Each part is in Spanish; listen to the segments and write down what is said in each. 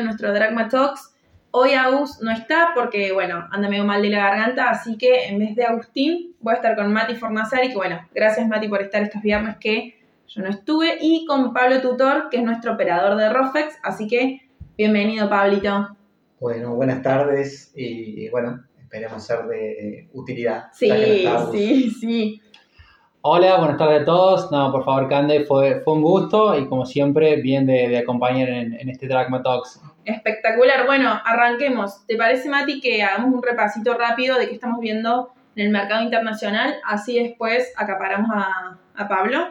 en nuestro Dragma Talks. Hoy Agus no está porque, bueno, anda medio mal de la garganta, así que en vez de Agustín voy a estar con Mati Fornazari, que bueno, gracias Mati por estar estos viernes que yo no estuve, y con Pablo Tutor, que es nuestro operador de Rofex, así que bienvenido Pablito. Bueno, buenas tardes y bueno, esperemos ser de utilidad. Sí, sí, sí. Hola, buenas tardes a todos. No, por favor, Cande, fue, fue un gusto y como siempre, bien de, acompañar en, este Dragma Talks. Espectacular. Bueno, arranquemos. ¿Te parece, Mati, que hagamos un repasito rápido de qué estamos viendo en el mercado internacional? Así después acaparamos a, a Pablo.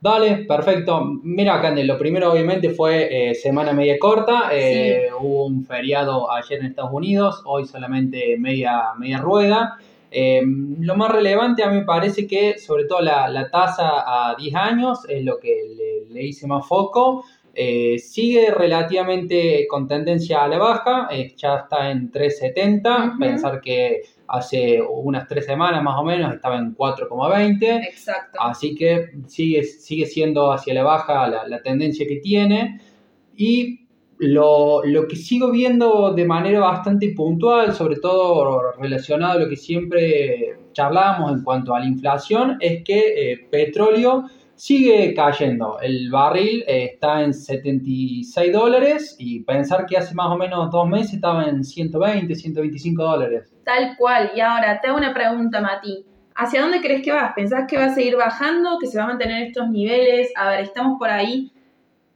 Dale, perfecto. Mira, Cande, lo primero obviamente fue eh, semana media corta. Eh, hubo un feriado ayer en Estados Unidos, hoy solamente media, media rueda. Eh, lo más relevante a mí me parece que sobre todo la, tasa a 10 años es lo que le, hice más foco. Eh, sigue relativamente con tendencia a la baja, eh, ya está en 3,70. Pensar que hace unas tres semanas más o menos estaba en 4,20. Exacto. Así que sigue, sigue siendo hacia la baja la, la tendencia que tiene. Y lo, que sigo viendo de manera bastante puntual, sobre todo relacionado a lo que siempre charlamos en cuanto a la inflación, es que eh, petróleo sigue cayendo. El barril eh, está en 76 dólares y pensar que hace más o menos dos meses estaba en 120, 125 dólares. Tal cual. Y ahora te hago una pregunta, Mati. ¿Hacia dónde crees que vas? ¿Pensás que va a seguir bajando, que se va a mantener estos niveles? A ver, estamos por ahí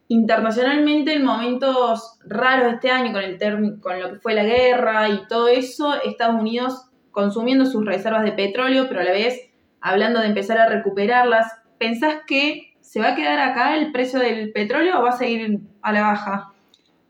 internacionalmente en momentos raros este año con, el con lo que fue la guerra y todo eso, Estados Unidos consumiendo sus reservas de petróleo, pero a la vez hablando de empezar a recuperarlas. ¿Pensás que se va a quedar acá el precio del petróleo o va a seguir a la baja?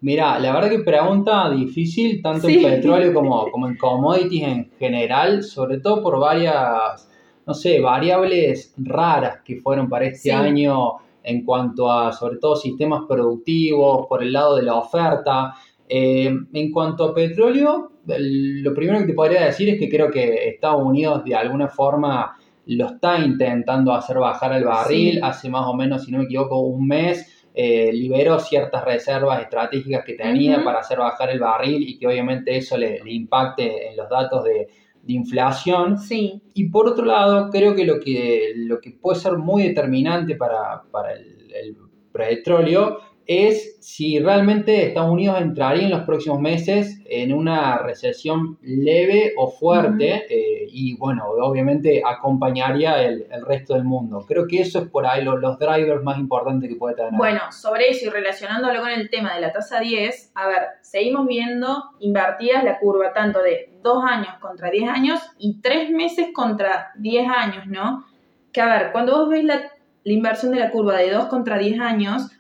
Mira, la verdad que pregunta difícil, tanto en petróleo como, como en commodities en general, sobre todo por varias, no sé, variables raras que fueron para este año en cuanto a, sobre todo, sistemas productivos, por el lado de la oferta. Eh, en cuanto a petróleo, lo primero que te podría decir es que creo que Estados Unidos de alguna forma lo está intentando hacer bajar el barril. Hace más o menos, si no me equivoco, un mes eh, liberó ciertas reservas estratégicas que tenía para hacer bajar el barril y que obviamente eso le impacte en los datos de, de inflación. Sí. Y por otro lado, creo que lo que, lo que puede ser muy determinante para, el, el petróleo es si realmente Estados Unidos entraría en los próximos meses en una recesión leve o fuerte eh, y bueno, obviamente acompañaría el, resto del mundo. Creo que eso es por ahí los drivers más importantes que puede tener. Bueno, sobre eso y relacionándolo con el tema de la tasa 10, a ver, seguimos viendo invertidas la curva tanto de dos años contra 10 años y tres meses contra 10 años, ¿no? Que a ver, cuando vos ves la, la inversión de la curva de 2 contra 10 años,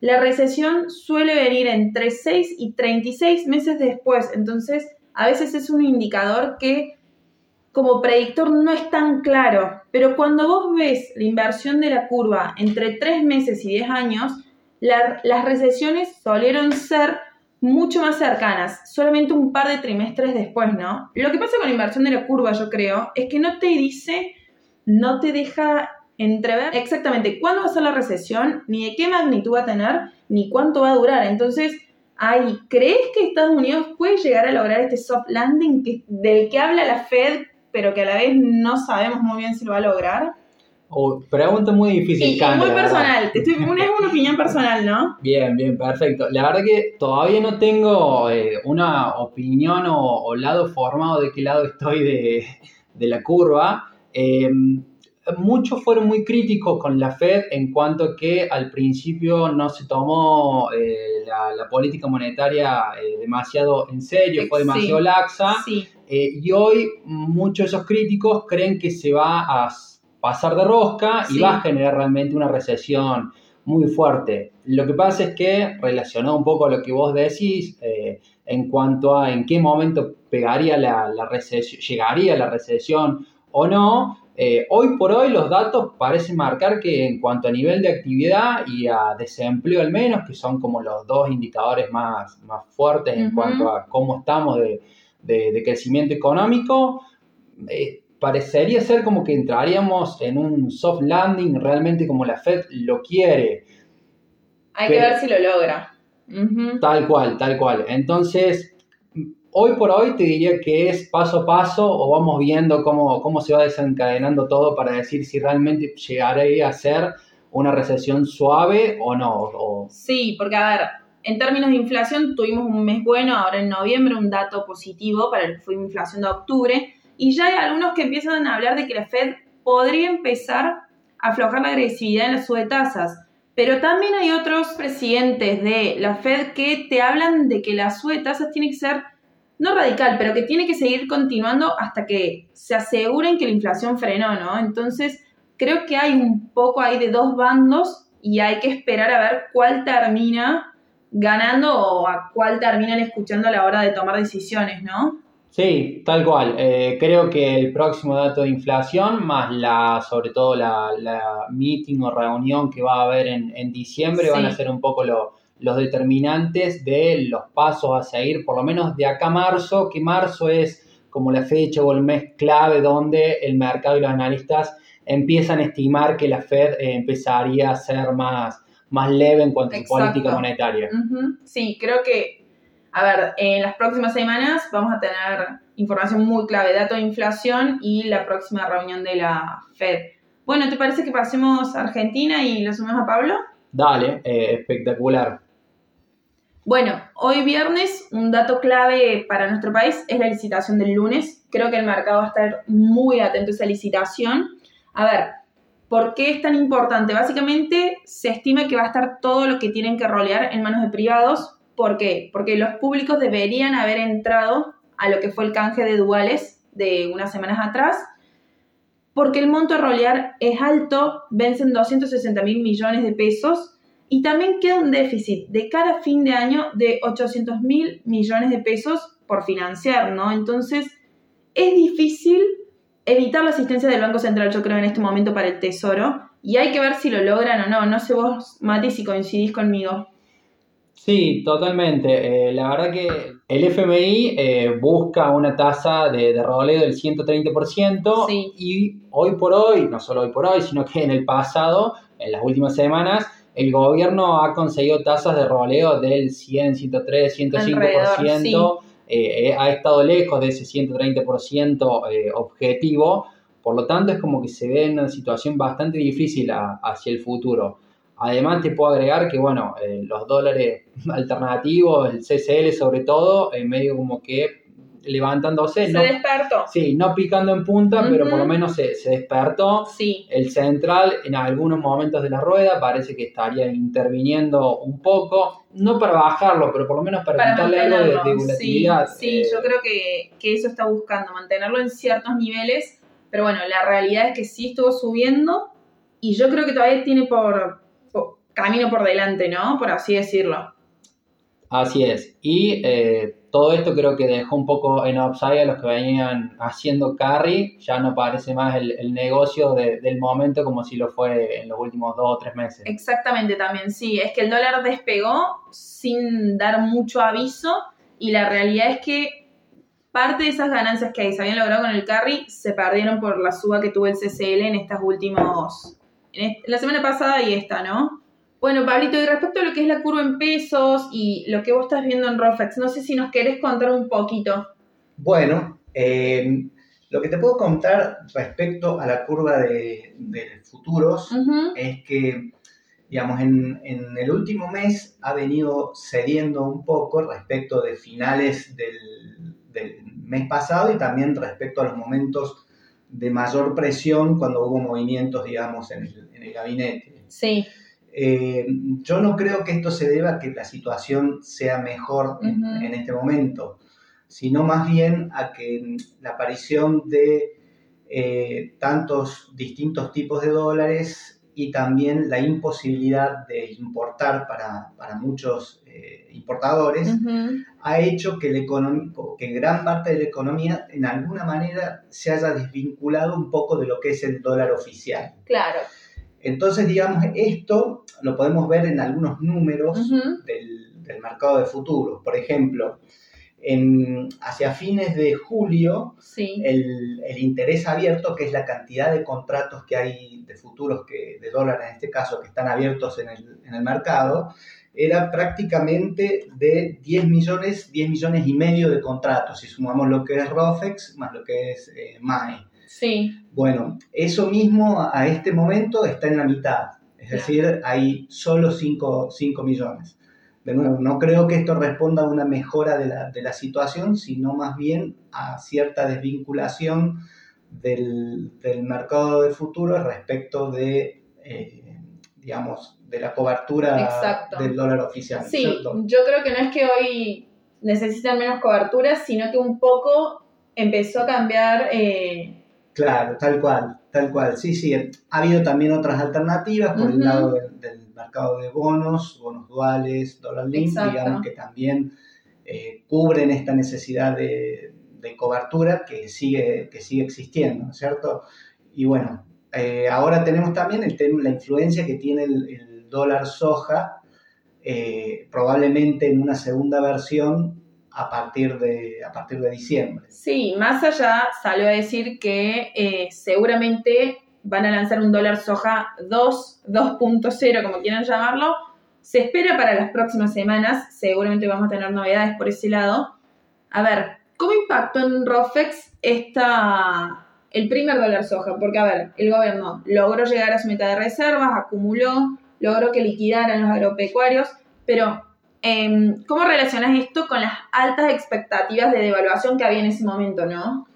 la recesión suele venir entre 6 y 36 meses después, entonces a veces es un indicador que como predictor no es tan claro, pero cuando vos ves la inversión de la curva entre 3 meses y 10 años, las recesiones solieron ser mucho más cercanas, solamente un par de trimestres después, ¿no? Lo que pasa con la inversión de la curva, yo creo, es que no te dice, no te deja entrever exactamente cuándo va a ser la recesión, ni de qué magnitud va a tener, ni cuánto va a durar. Entonces, ay, ¿crees que Estados Unidos puede llegar a lograr este soft landing que, del que habla la Fed, pero que a la vez no sabemos muy bien si lo va a lograr? Oh, pregunta muy difícil. Y, muy personal, es una opinión personal, ¿no? Bien, bien, perfecto. La verdad que todavía no tengo eh, una opinión o, lado formado de qué lado estoy de, de la curva. Eh, muchos fueron muy críticos con la Fed en cuanto que al principio no se tomó eh, la, política monetaria eh, demasiado en serio, fue demasiado laxa. Eh, y hoy muchos de esos críticos creen que se va a pasar de rosca y va a generar realmente una recesión muy fuerte. Lo que pasa es que, relacionado un poco a lo que vos decís, en cuanto a en qué momento pegaría la, la recesión, llegaría la recesión o no, eh, hoy por hoy los datos parecen marcar que en cuanto a nivel de actividad y a desempleo al menos, que son como los dos indicadores más, más fuertes en cuanto a cómo estamos de, crecimiento económico, eh, parecería ser como que entraríamos en un soft landing realmente como la Fed lo quiere. Hay que ver si lo logra. Tal cual, tal cual. Entonces, hoy por hoy te diría que es paso a paso o vamos viendo cómo, cómo se va desencadenando todo para decir si realmente llegaré a ser una recesión suave o no. Sí, porque a ver, en términos de inflación tuvimos un mes bueno, ahora en noviembre un dato positivo para el fue inflación de octubre, y ya hay algunos que empiezan a hablar de que la Fed podría empezar a aflojar la agresividad en la sube de tasas. Pero también hay otros presidentes de la Fed que te hablan de que la sube de tasas tiene que ser, no radical, pero que tiene que seguir continuando hasta que se aseguren que la inflación frenó, ¿no? Entonces, creo que hay un poco ahí de dos bandos y hay que esperar a ver cuál termina ganando o a cuál terminan escuchando a la hora de tomar decisiones, ¿no? Sí, tal cual. Eh, creo que el próximo dato de inflación, más la, sobre todo la, la meeting o reunión que va a haber en, en diciembre, Sí. van a ser un poco lo- los determinantes de los pasos a seguir, por lo menos de acá a marzo, que marzo es como la fecha o el mes clave donde el mercado y los analistas empiezan a estimar que la Fed eh, empezaría a ser más, más leve en cuanto a su Exacto. política monetaria. Sí, creo que, a ver, en las próximas semanas vamos a tener información muy clave, dato de inflación y la próxima reunión de la Fed. Bueno, ¿te parece que pasemos a Argentina y lo sumemos a Pablo? Dale, eh, espectacular. Bueno, hoy viernes un dato clave para nuestro país es la licitación del lunes. Creo que el mercado va a estar muy atento a esa licitación. A ver, ¿por qué es tan importante? Básicamente se estima que va a estar todo lo que tienen que rolear en manos de privados. ¿Por qué? Porque los públicos deberían haber entrado a lo que fue el canje de duales de unas semanas atrás. Porque el monto a rolear es alto, vencen 260 mil millones de pesos y también queda un déficit de cara a fin de año de 800 mil millones de pesos por financiar, ¿no? Entonces, es difícil evitar la asistencia del Banco Central, yo creo, en este momento para el Tesoro. Y hay que ver si lo logran o no. No sé vos, Mati, si coincidís conmigo. Sí, totalmente. Eh, la verdad que el FMI eh, busca una tasa de, de roleo del 130% Sí. y hoy por hoy, no solo hoy por hoy, sino que en el pasado, en las últimas semanas, el gobierno ha conseguido tasas de roleo del 100, 103, 105%. Alrededor, eh, eh, ha estado lejos de ese 130% eh, objetivo. Por lo tanto, es como que se ve en una situación bastante difícil a- hacia el futuro. Además, te puedo agregar que, bueno, eh, los dólares alternativos, el CCL sobre todo, en medio como que levantándose, Se no, despertó. sí, no picando en punta, pero por lo menos se, se despertó. Sí. El central en algunos momentos de la rueda parece que estaría interviniendo un poco, no para bajarlo, pero por lo menos para, Para quitarle algo de, de volatilidad. Sí, sí, Eh, yo creo que, que eso está buscando, mantenerlo en ciertos niveles. Pero bueno, la realidad es que sí estuvo subiendo y yo creo que todavía tiene por, por- camino por delante, ¿no? Por así decirlo. Así es. Y eh, todo esto creo que dejó un poco en upside a los que venían haciendo carry. Ya no parece más el, el negocio de- del momento como si lo fue en los últimos dos o tres meses. Exactamente también, sí. Es que el dólar despegó sin dar mucho aviso y la realidad es que parte de esas ganancias que se habían logrado con el carry se perdieron por la suba que tuvo el CCL en estas últimos... En est- la semana pasada y esta, ¿no? Bueno, Pablito, y respecto a lo que es la curva en pesos y lo que vos estás viendo en Roflex, no sé si nos querés contar un poquito. Bueno, eh, lo que te puedo contar respecto a la curva de, de futuros es que, digamos, en, en el último mes ha venido cediendo un poco respecto de finales del, del mes pasado y también respecto a los momentos de mayor presión cuando hubo movimientos, digamos, en el, en el gabinete. Sí, Eh, yo no creo que esto se deba a que la situación sea mejor en, este momento, sino más bien a que la aparición de eh, tantos distintos tipos de dólares y también la imposibilidad de importar para, para muchos eh, importadores ha hecho que, economía, que gran parte de la economía en alguna manera se haya desvinculado un poco de lo que es el dólar oficial. claro. Entonces, digamos, esto lo podemos ver en algunos números del, del mercado de futuros. Por ejemplo, en, hacia fines de julio, Sí, el, el interés abierto, que es la cantidad de contratos que hay de futuros, que, de dólar en este caso, que están abiertos en el, en el mercado, era prácticamente de 10 millones, 10 millones y medio de contratos, si sumamos lo que es ROFEX más lo que es eh, MAE. Sí. Bueno, eso mismo a este momento está en la mitad, es decir, hay solo 5, millones. De nuevo, no creo que esto responda a una mejora de la, de la situación, sino más bien a cierta desvinculación del, del mercado de futuro respecto de, eh, digamos, de la cobertura del dólar oficial. Sí, yo creo que no es que hoy necesitan menos cobertura, sino que un poco empezó a cambiar. Eh, claro, tal cual, tal cual. Sí, sí, ha habido también otras alternativas por el lado del, mercado de bonos, bonos duales, dólar link, digamos que también eh, cubren esta necesidad de, de cobertura que sigue, que sigue existiendo, ¿no es cierto? Y bueno, eh, ahora tenemos también el la influencia que tiene el, dólar soja, eh, probablemente en una segunda versión a partir de, a partir de diciembre. Sí, más allá salió a decir que eh, seguramente van a lanzar un dólar soja 2, 2.0, como quieran llamarlo. Se espera para las próximas semanas, seguramente vamos a tener novedades por ese lado. A ver, ¿Cómo impactó en Rofex esta, el primer dólar soja? Porque, a ver, el gobierno logró llegar a su meta de reservas, acumuló, logró que liquidaran los agropecuarios, pero em, ¿cómo relacionas esto con las altas expectativas de devaluación que había en ese momento, no?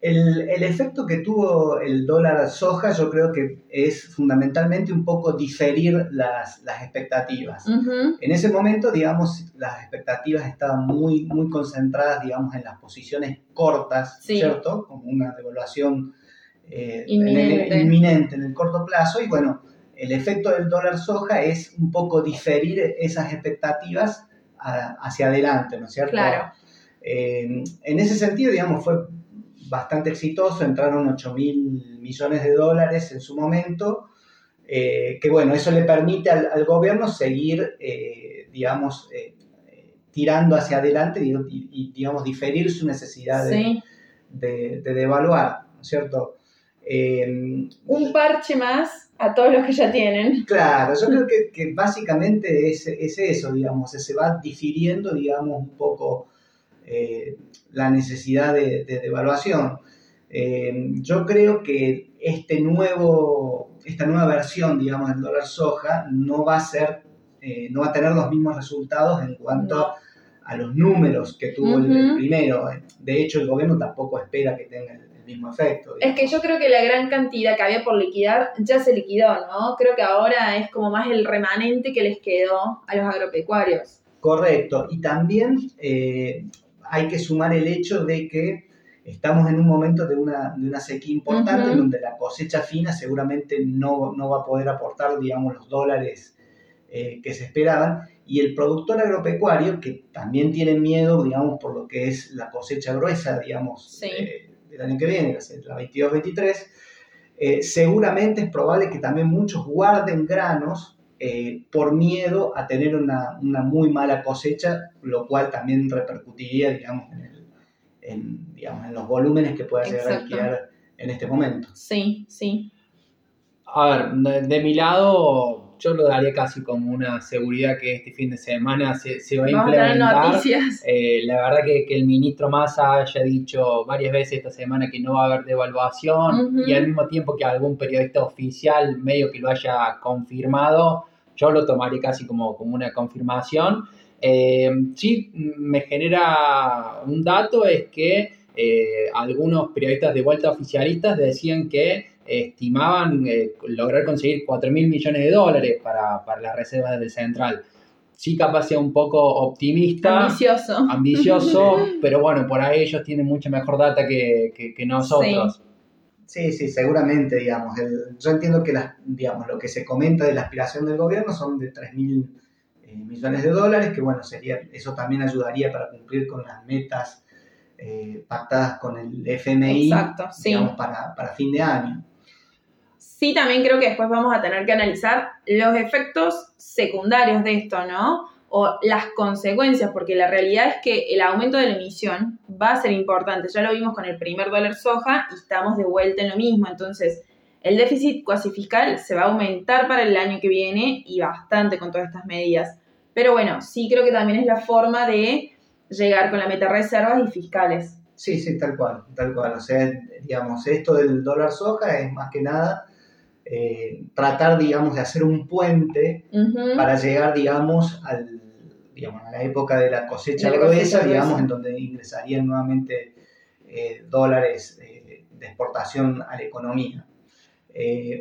El, efecto que tuvo el dólar soja yo creo que es fundamentalmente un poco diferir las, expectativas. En ese momento, digamos, las expectativas estaban muy, muy concentradas, digamos, en las posiciones cortas, ¿cierto? Como una devaluación eh, inminente. En el, corto plazo. Y bueno, el efecto del dólar soja es un poco diferir esas expectativas hacia adelante, ¿no es cierto? Claro. Eh, en ese sentido, digamos, fue bastante exitoso, entraron 8 mil millones de dólares en su momento, eh, que bueno, eso le permite al, gobierno seguir, eh, digamos, tirando hacia adelante y, digamos, diferir su necesidad de, devaluar, ¿no es cierto? Un parche más a todos los que ya tienen. Claro, yo creo que, básicamente es, es, eso, digamos, se va difiriendo, digamos, un poco la necesidad de, devaluación. Eh, yo creo que este nuevo, esta nueva versión, digamos, del dólar soja no va a ser, eh, no va a tener los mismos resultados en cuanto a los números que tuvo el, primero. De hecho, el gobierno tampoco espera que tenga el, mismo efecto. Es que yo creo que la gran cantidad que había por liquidar ya se liquidó, ¿no? Creo que ahora es como más el remanente que les quedó a los agropecuarios. Correcto. Y también eh, hay que sumar el hecho de que estamos en un momento de una, de una sequía importante, donde la cosecha fina seguramente no, no, va a poder aportar, digamos, los dólares eh, que se esperaban, y el productor agropecuario, que también tiene miedo, digamos, por lo que es la cosecha gruesa, digamos, eh, del año que viene, la 22-23, eh, seguramente es probable que también muchos guarden granos eh, por miedo a tener una, muy mala cosecha, lo cual también repercutiría, digamos, en, digamos, en los volúmenes que pueda llegar a alquilar en este momento. Sí, sí. A ver, de, mi lado, yo lo daría casi como una seguridad que este fin de semana se, va a implementar. Eh, la verdad que, que, el ministro Massa haya dicho varias veces esta semana que no va a haber devaluación y al mismo tiempo que algún periodista oficial medio que lo haya confirmado, yo lo tomaría casi como, como una confirmación. Eh, sí, me genera un dato, es que eh, algunos periodistas de vuelta oficialistas decían que estimaban eh, lograr conseguir 4 mil millones de dólares para, para las reservas del central. Sí, capaz sea un poco optimista. Ambicioso. Ambicioso, pero bueno, por ahí ellos tienen mucha mejor data que, que, nosotros. Sí, sí, seguramente, digamos. yo entiendo que las, digamos, lo que se comenta de la aspiración del gobierno son de 3 mil eh, millones de dólares, que bueno, sería, eso también ayudaría para cumplir con las metas eh, pactadas con el FMI digamos, para, para fin de año. Sí, también creo que después vamos a tener que analizar los efectos secundarios de esto, ¿no? o las consecuencias, porque la realidad es que el aumento de la emisión va a ser importante. Ya lo vimos con el primer dólar soja y estamos de vuelta en lo mismo. Entonces, el déficit cuasi fiscal se va a aumentar para el año que viene y bastante con todas estas medidas. Pero bueno, sí creo que también es la forma de llegar con la meta reservas y fiscales. Sí, sí, tal cual, tal cual. O sea, digamos, esto del dólar soja es más que nada eh, tratar, digamos, de hacer un puente para llegar, digamos, al, digamos, a la época de la cosecha, gruesa, digamos, en donde ingresarían nuevamente eh, dólares eh, de exportación a la economía.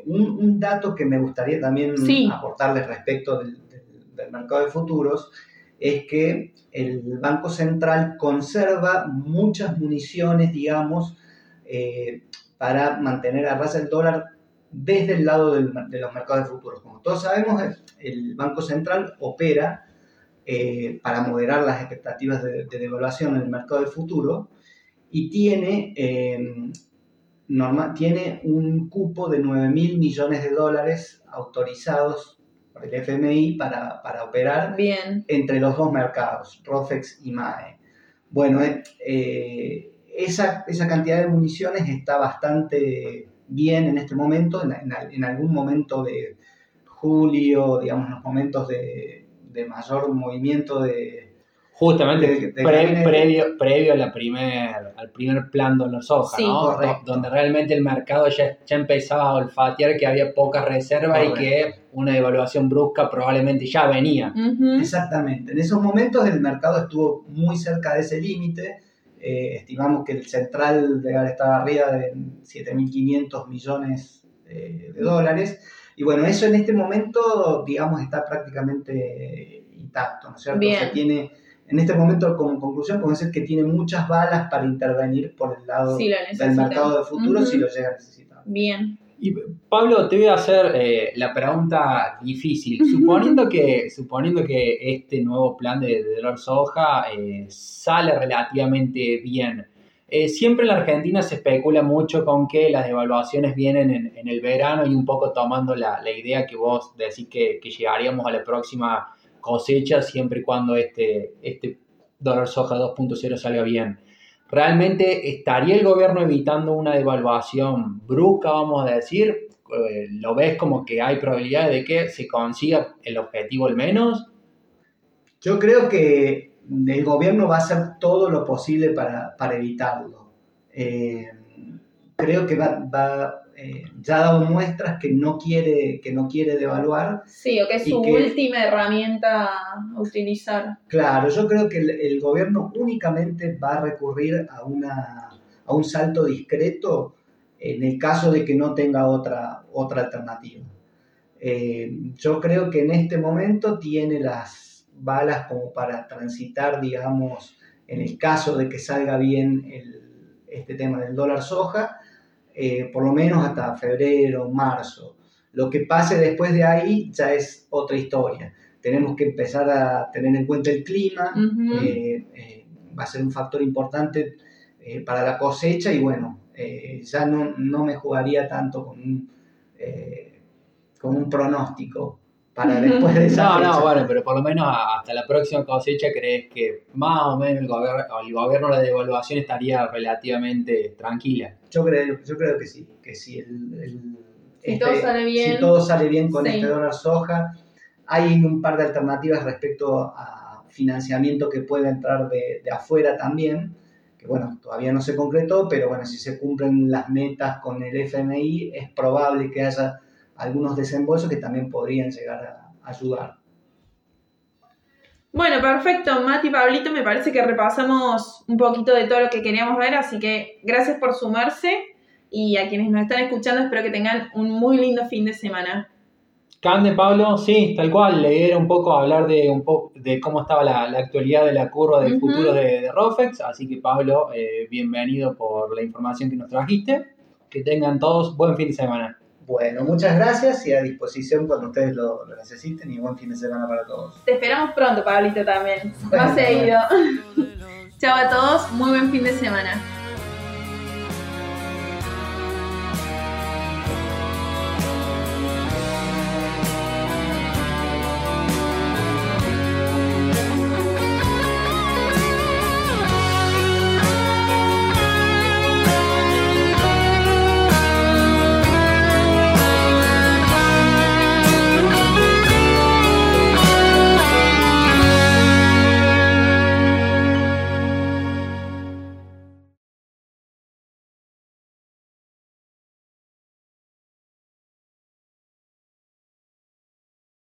Un, dato que me gustaría también aportarles respecto del, del mercado de futuros es que el Banco Central conserva muchas municiones, digamos, eh, para mantener a rasa el dólar desde el lado de los mercados de futuros. Como todos sabemos, el Banco Central opera eh, para moderar las expectativas de, devaluación en el mercado de futuro y tiene, eh, tiene un cupo de 9 mil millones de dólares autorizados el FMI para, operar entre los dos mercados, ROFEX y MAE. Bueno, eh, eh, esa, esa, cantidad de municiones está bastante bien en este momento, en, algún momento de julio, digamos, los momentos de mayor movimiento de, Justamente previo, previo a la primer, al primer plan dólar soja, ¿no? Donde realmente el mercado ya, ya empezaba a olfatear que había pocas reservas y que una devaluación brusca probablemente ya venía. Exactamente. En esos momentos el mercado estuvo muy cerca de ese límite. Eh, estimamos que el central de estaba arriba de 7.500 millones eh, de dólares. Y bueno, eso en este momento, digamos, está prácticamente intacto, ¿no es cierto? Bien. tiene en este momento, como conclusión, podemos decir que tiene muchas balas para intervenir por el lado del mercado de futuro si lo llega a necesitar. Bien. Y Pablo, te voy a hacer eh, la pregunta difícil. Suponiendo que, suponiendo que este nuevo plan de, de dólar soja eh, sale relativamente bien, eh, siempre en la Argentina se especula mucho con que las devaluaciones vienen en, el verano y un poco tomando la, idea que vos decís que, que llegaríamos a la próxima cosecha siempre y cuando este, este dólar soja 2.0 salga bien. ¿Realmente estaría el gobierno evitando una devaluación brusca, vamos a decir? Eh, ¿Lo ves como que hay probabilidad de que se consiga el objetivo al menos? Yo creo que el gobierno va a hacer todo lo posible para, evitarlo. Eh, creo que va, va, eh, ya ha dado muestras que no quiere, que no quiere devaluar. Sí, o que es su última herramienta a utilizar. Claro, yo creo que el, gobierno únicamente va a recurrir a, una, a un salto discreto en el caso de que no tenga otra, otra alternativa. Eh, yo creo que en este momento tiene las balas como para transitar, digamos, en el caso de que salga bien este tema del dólar soja, eh, por lo menos hasta febrero, marzo. Lo que pase después de ahí ya es otra historia. Tenemos que empezar a tener en cuenta el clima, eh, eh, va a ser un factor importante para la cosecha y bueno, ya no, no, me jugaría tanto con un, con un pronóstico para después de esa No, no, bueno, pero por lo menos hasta la próxima cosecha crees que más o menos el, gobierno, el gobierno la devaluación estaría relativamente tranquila. Yo creo, yo creo que sí, que si el, si todo este, sale bien, si todo sale bien con este dólar soja, hay un par de alternativas respecto a financiamiento que puede entrar de, de afuera también, que bueno, todavía no se concretó, pero bueno, si se cumplen las metas con el FMI, es probable que haya algunos desembolsos que también podrían llegar a ayudar. Bueno, perfecto, Mati, Pablito, me parece que repasamos un poquito de todo lo que queríamos ver, así que gracias por sumarse y a quienes nos están escuchando espero que tengan un muy lindo fin de semana. Cande, Pablo, sí, tal cual, leer un poco, hablar de un poco de cómo estaba la, actualidad de la curva del futuro de, Rofex, así que Pablo, eh, bienvenido por la información que nos trajiste, que tengan todos buen fin de semana. Bueno, muchas gracias y a disposición cuando ustedes lo, necesiten y buen fin de semana para todos. Te esperamos pronto, Pablito, también. Más seguido. Chao a todos, muy buen fin de semana.